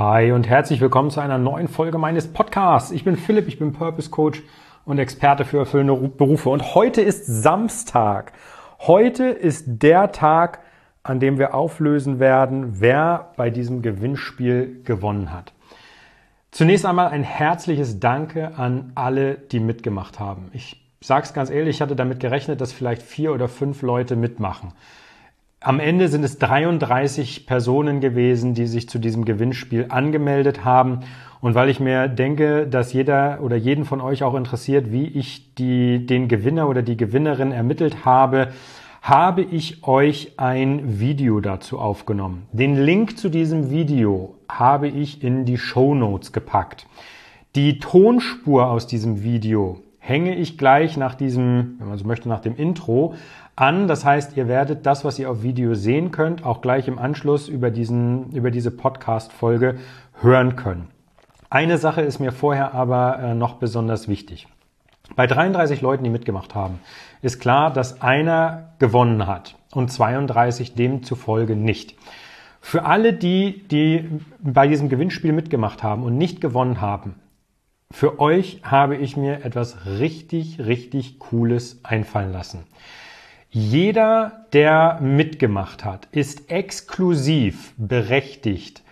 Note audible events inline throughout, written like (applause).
Hi und herzlich willkommen zu einer neuen Folge meines Podcasts. Ich bin Philipp, ich bin Purpose Coach und Experte für erfüllende Berufe. Und heute ist Samstag. Heute ist der Tag, an dem wir auflösen werden, wer bei diesem Gewinnspiel gewonnen hat. Zunächst einmal ein herzliches Danke an alle, die mitgemacht haben. Ich sage es ganz ehrlich, ich hatte damit gerechnet, dass vielleicht vier oder fünf Leute mitmachen. Am Ende sind es 33 Personen gewesen, die sich zu diesem Gewinnspiel angemeldet haben. Und weil ich mir denke, dass jeder oder jeden von euch auch interessiert, wie ich die, den Gewinner oder die Gewinnerin ermittelt habe, habe ich euch ein Video dazu aufgenommen. Den Link zu diesem Video habe ich in die Show Notes gepackt. Die Tonspur aus diesem Video hänge ich gleich nach diesem, wenn man so möchte, nach dem Intro an. Das heißt, ihr werdet das, was ihr auf Video sehen könnt, auch gleich im Anschluss über, diesen, über diese Podcast-Folge hören können. Eine Sache ist mir vorher aber äh, noch besonders wichtig. Bei 33 Leuten, die mitgemacht haben, ist klar, dass einer gewonnen hat und 32 demzufolge nicht. Für alle die, die bei diesem Gewinnspiel mitgemacht haben und nicht gewonnen haben, für euch habe ich mir etwas richtig, richtig Cooles einfallen lassen. Jeder, der mitgemacht hat, ist exklusiv berechtigt,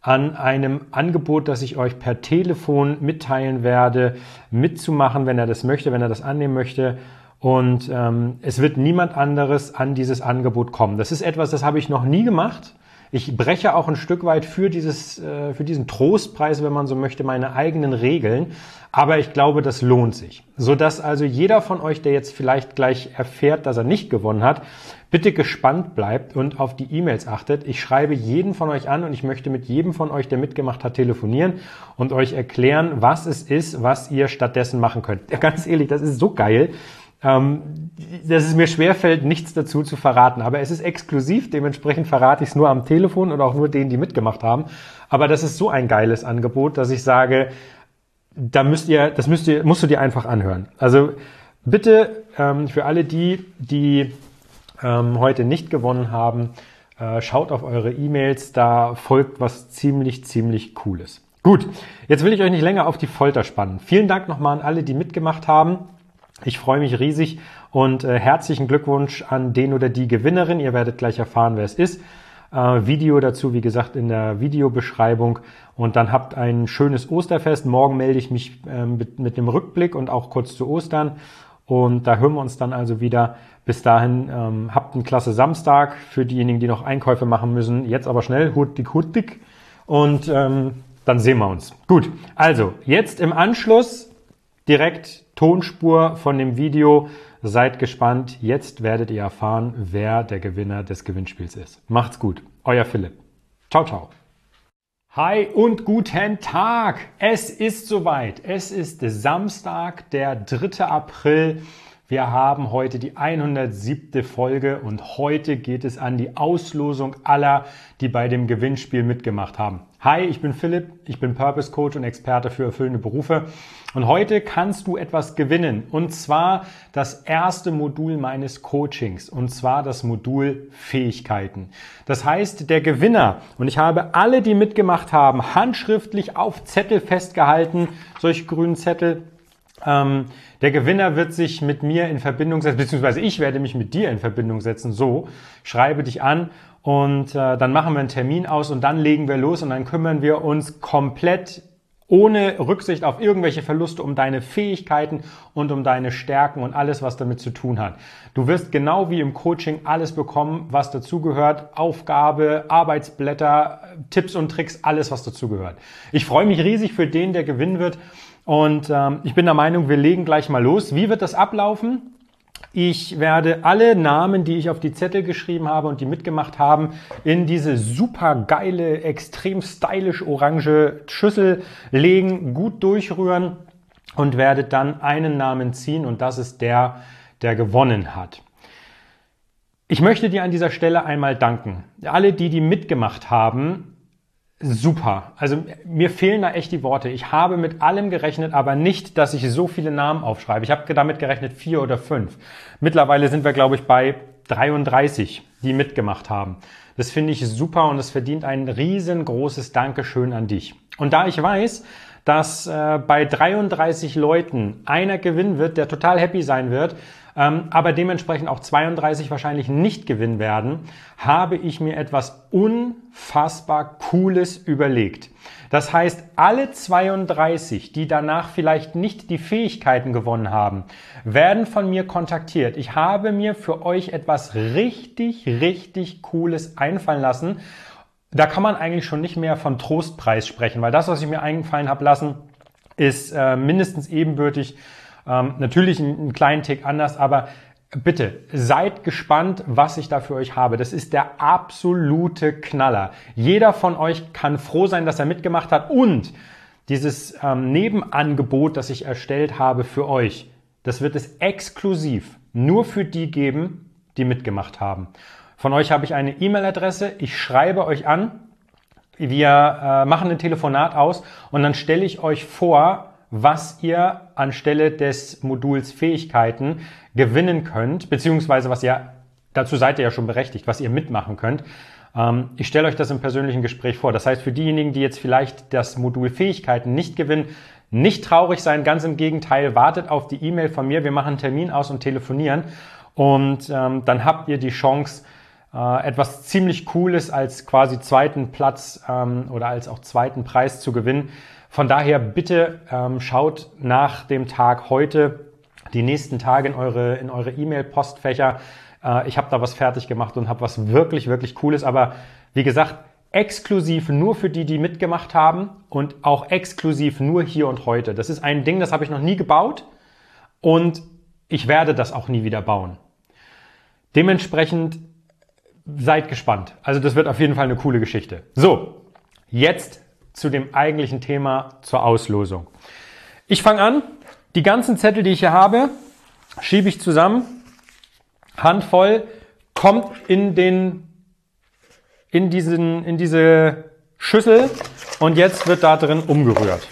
an einem Angebot, das ich euch per Telefon mitteilen werde, mitzumachen, wenn er das möchte, wenn er das annehmen möchte. Und ähm, es wird niemand anderes an dieses Angebot kommen. Das ist etwas, das habe ich noch nie gemacht. Ich breche auch ein Stück weit für, dieses, äh, für diesen Trostpreis, wenn man so möchte, meine eigenen Regeln. Aber ich glaube, das lohnt sich. Sodass also jeder von euch, der jetzt vielleicht gleich erfährt, dass er nicht gewonnen hat, bitte gespannt bleibt und auf die E-Mails achtet. Ich schreibe jeden von euch an und ich möchte mit jedem von euch, der mitgemacht hat, telefonieren und euch erklären, was es ist, was ihr stattdessen machen könnt. (laughs) Ganz ehrlich, das ist so geil ähm, dass es mir schwerfällt, nichts dazu zu verraten. Aber es ist exklusiv, dementsprechend verrate ich es nur am Telefon und auch nur denen, die mitgemacht haben. Aber das ist so ein geiles Angebot, dass ich sage, da müsst ihr, das müsst ihr, musst du dir einfach anhören. Also bitte ähm, für alle die, die ähm, heute nicht gewonnen haben, äh, schaut auf eure E-Mails, da folgt was ziemlich, ziemlich Cooles. Gut, jetzt will ich euch nicht länger auf die Folter spannen. Vielen Dank nochmal an alle, die mitgemacht haben. Ich freue mich riesig und äh, herzlichen Glückwunsch an den oder die Gewinnerin. Ihr werdet gleich erfahren, wer es ist. Äh, Video dazu, wie gesagt, in der Videobeschreibung. Und dann habt ein schönes Osterfest. Morgen melde ich mich äh, mit, mit dem Rückblick und auch kurz zu Ostern. Und da hören wir uns dann also wieder. Bis dahin ähm, habt einen klasse Samstag für diejenigen, die noch Einkäufe machen müssen. Jetzt aber schnell, hurtig, hurtig. Und ähm, dann sehen wir uns. Gut, also jetzt im Anschluss direkt Tonspur von dem Video. Seid gespannt. Jetzt werdet ihr erfahren, wer der Gewinner des Gewinnspiels ist. Macht's gut. Euer Philipp. Ciao, ciao. Hi und guten Tag. Es ist soweit. Es ist Samstag, der 3. April. Wir haben heute die 107. Folge und heute geht es an die Auslosung aller, die bei dem Gewinnspiel mitgemacht haben. Hi, ich bin Philipp, ich bin Purpose Coach und Experte für erfüllende Berufe und heute kannst du etwas gewinnen und zwar das erste Modul meines Coachings und zwar das Modul Fähigkeiten. Das heißt, der Gewinner und ich habe alle, die mitgemacht haben, handschriftlich auf Zettel festgehalten, solche grünen Zettel ähm, der Gewinner wird sich mit mir in Verbindung setzen, beziehungsweise ich werde mich mit dir in Verbindung setzen. So, schreibe dich an und äh, dann machen wir einen Termin aus und dann legen wir los und dann kümmern wir uns komplett ohne Rücksicht auf irgendwelche Verluste um deine Fähigkeiten und um deine Stärken und alles, was damit zu tun hat. Du wirst genau wie im Coaching alles bekommen, was dazugehört. Aufgabe, Arbeitsblätter, Tipps und Tricks, alles, was dazugehört. Ich freue mich riesig für den, der gewinnen wird. Und ähm, ich bin der Meinung, wir legen gleich mal los. Wie wird das ablaufen? Ich werde alle Namen, die ich auf die Zettel geschrieben habe und die mitgemacht haben, in diese super geile, extrem stylisch orange Schüssel legen, gut durchrühren und werde dann einen Namen ziehen und das ist der, der gewonnen hat. Ich möchte dir an dieser Stelle einmal danken. Alle, die die mitgemacht haben, super. Also mir fehlen da echt die Worte. Ich habe mit allem gerechnet, aber nicht, dass ich so viele Namen aufschreibe. Ich habe damit gerechnet vier oder fünf. Mittlerweile sind wir, glaube ich, bei 33, die mitgemacht haben. Das finde ich super und es verdient ein riesengroßes Dankeschön an dich. Und da ich weiß, dass äh, bei 33 Leuten einer gewinnen wird, der total happy sein wird, ähm, aber dementsprechend auch 32 wahrscheinlich nicht gewinnen werden, habe ich mir etwas unfassbar Cooles überlegt. Das heißt, alle 32, die danach vielleicht nicht die Fähigkeiten gewonnen haben, werden von mir kontaktiert. Ich habe mir für euch etwas richtig, richtig Cooles einfallen lassen. Da kann man eigentlich schon nicht mehr von Trostpreis sprechen, weil das, was ich mir eingefallen habe lassen, ist äh, mindestens ebenbürtig. Ähm, natürlich einen kleinen Tick anders, aber Bitte seid gespannt, was ich da für euch habe. Das ist der absolute Knaller. Jeder von euch kann froh sein, dass er mitgemacht hat und dieses ähm, Nebenangebot, das ich erstellt habe für euch, das wird es exklusiv nur für die geben, die mitgemacht haben. Von euch habe ich eine E-Mail-Adresse. Ich schreibe euch an. Wir äh, machen ein Telefonat aus und dann stelle ich euch vor, was ihr anstelle des Moduls Fähigkeiten gewinnen könnt, beziehungsweise was ihr, dazu seid ihr ja schon berechtigt, was ihr mitmachen könnt. Ähm, ich stelle euch das im persönlichen Gespräch vor. Das heißt, für diejenigen, die jetzt vielleicht das Modul Fähigkeiten nicht gewinnen, nicht traurig sein, ganz im Gegenteil, wartet auf die E-Mail von mir, wir machen einen Termin aus und telefonieren und ähm, dann habt ihr die Chance, äh, etwas ziemlich Cooles als quasi zweiten Platz ähm, oder als auch zweiten Preis zu gewinnen. Von daher bitte ähm, schaut nach dem Tag heute die nächsten Tage in eure in eure E-Mail-Postfächer. Äh, ich habe da was fertig gemacht und habe was wirklich wirklich Cooles. Aber wie gesagt, exklusiv nur für die, die mitgemacht haben und auch exklusiv nur hier und heute. Das ist ein Ding, das habe ich noch nie gebaut und ich werde das auch nie wieder bauen. Dementsprechend seid gespannt. Also das wird auf jeden Fall eine coole Geschichte. So, jetzt zu dem eigentlichen Thema, zur Auslosung. Ich fange an. Die ganzen Zettel, die ich hier habe, schiebe ich zusammen. Handvoll kommt in den, in diesen, in diese Schüssel und jetzt wird da drin umgerührt.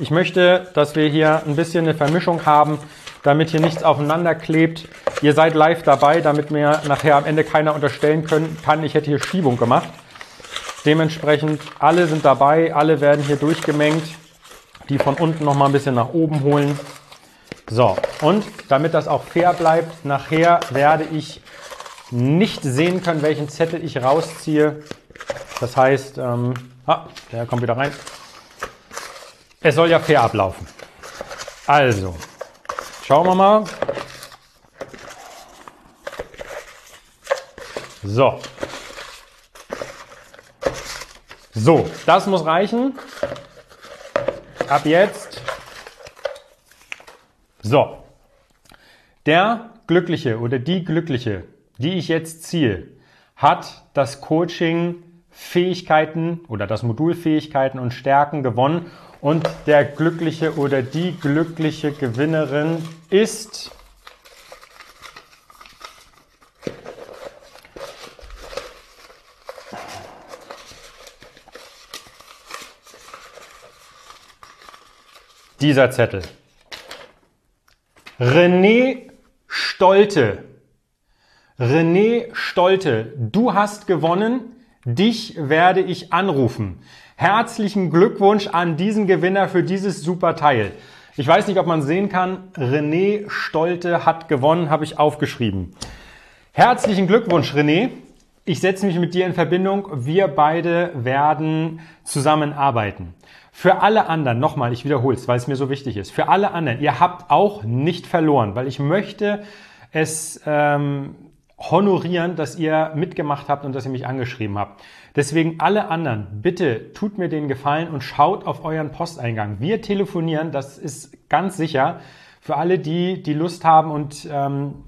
Ich möchte, dass wir hier ein bisschen eine Vermischung haben, damit hier nichts aufeinander klebt. Ihr seid live dabei, damit mir nachher am Ende keiner unterstellen können, kann, ich hätte hier Schiebung gemacht. Dementsprechend, alle sind dabei, alle werden hier durchgemengt. Die von unten noch mal ein bisschen nach oben holen. So, und damit das auch fair bleibt, nachher werde ich nicht sehen können, welchen Zettel ich rausziehe. Das heißt, ähm, ah, der kommt wieder rein. Es soll ja fair ablaufen. Also, schauen wir mal. So, so, das muss reichen. Ab jetzt. So. Der Glückliche oder die Glückliche, die ich jetzt ziehe, hat das Coaching Fähigkeiten oder das Modul Fähigkeiten und Stärken gewonnen und der Glückliche oder die glückliche Gewinnerin ist dieser Zettel. René Stolte. René Stolte, du hast gewonnen. Dich werde ich anrufen. Herzlichen Glückwunsch an diesen Gewinner für dieses super Teil. Ich weiß nicht, ob man sehen kann. René Stolte hat gewonnen, habe ich aufgeschrieben. Herzlichen Glückwunsch, René. Ich setze mich mit dir in Verbindung. Wir beide werden zusammenarbeiten. Für alle anderen, nochmal, ich wiederhole es, weil es mir so wichtig ist, für alle anderen, ihr habt auch nicht verloren, weil ich möchte es ähm, honorieren, dass ihr mitgemacht habt und dass ihr mich angeschrieben habt. Deswegen alle anderen, bitte tut mir den Gefallen und schaut auf euren Posteingang. Wir telefonieren, das ist ganz sicher. Für alle, die die Lust haben und ähm,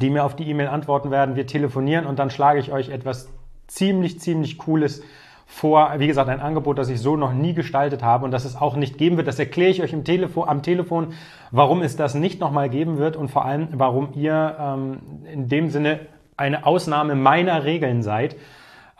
die mir auf die E-Mail antworten werden, wir telefonieren und dann schlage ich euch etwas ziemlich, ziemlich Cooles vor, wie gesagt, ein Angebot, das ich so noch nie gestaltet habe und das es auch nicht geben wird. Das erkläre ich euch im Telefon, am Telefon, warum es das nicht nochmal geben wird und vor allem, warum ihr ähm, in dem Sinne eine Ausnahme meiner Regeln seid.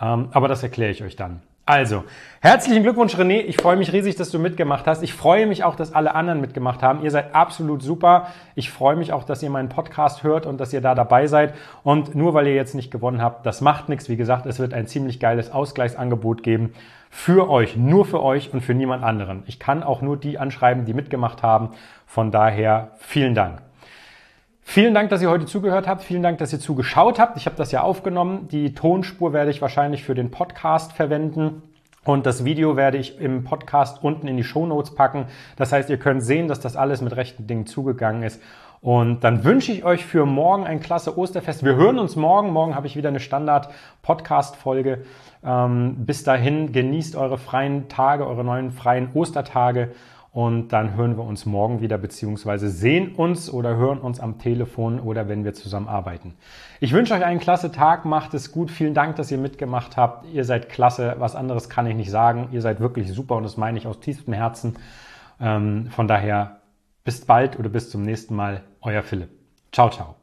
Ähm, aber das erkläre ich euch dann. Also, herzlichen Glückwunsch, René. Ich freue mich riesig, dass du mitgemacht hast. Ich freue mich auch, dass alle anderen mitgemacht haben. Ihr seid absolut super. Ich freue mich auch, dass ihr meinen Podcast hört und dass ihr da dabei seid. Und nur weil ihr jetzt nicht gewonnen habt, das macht nichts. Wie gesagt, es wird ein ziemlich geiles Ausgleichsangebot geben für euch, nur für euch und für niemand anderen. Ich kann auch nur die anschreiben, die mitgemacht haben. Von daher vielen Dank. Vielen Dank, dass ihr heute zugehört habt. Vielen Dank, dass ihr zugeschaut habt. Ich habe das ja aufgenommen. Die Tonspur werde ich wahrscheinlich für den Podcast verwenden. Und das Video werde ich im Podcast unten in die Show Notes packen. Das heißt, ihr könnt sehen, dass das alles mit rechten Dingen zugegangen ist. Und dann wünsche ich euch für morgen ein klasse Osterfest. Wir hören uns morgen. Morgen habe ich wieder eine Standard-Podcast-Folge. Ähm, bis dahin genießt eure freien Tage, eure neuen freien Ostertage. Und dann hören wir uns morgen wieder, beziehungsweise sehen uns oder hören uns am Telefon oder wenn wir zusammen arbeiten. Ich wünsche euch einen klasse Tag, macht es gut. Vielen Dank, dass ihr mitgemacht habt. Ihr seid klasse. Was anderes kann ich nicht sagen. Ihr seid wirklich super und das meine ich aus tiefstem Herzen. Ähm, von daher bis bald oder bis zum nächsten Mal. Euer Philipp. Ciao, ciao.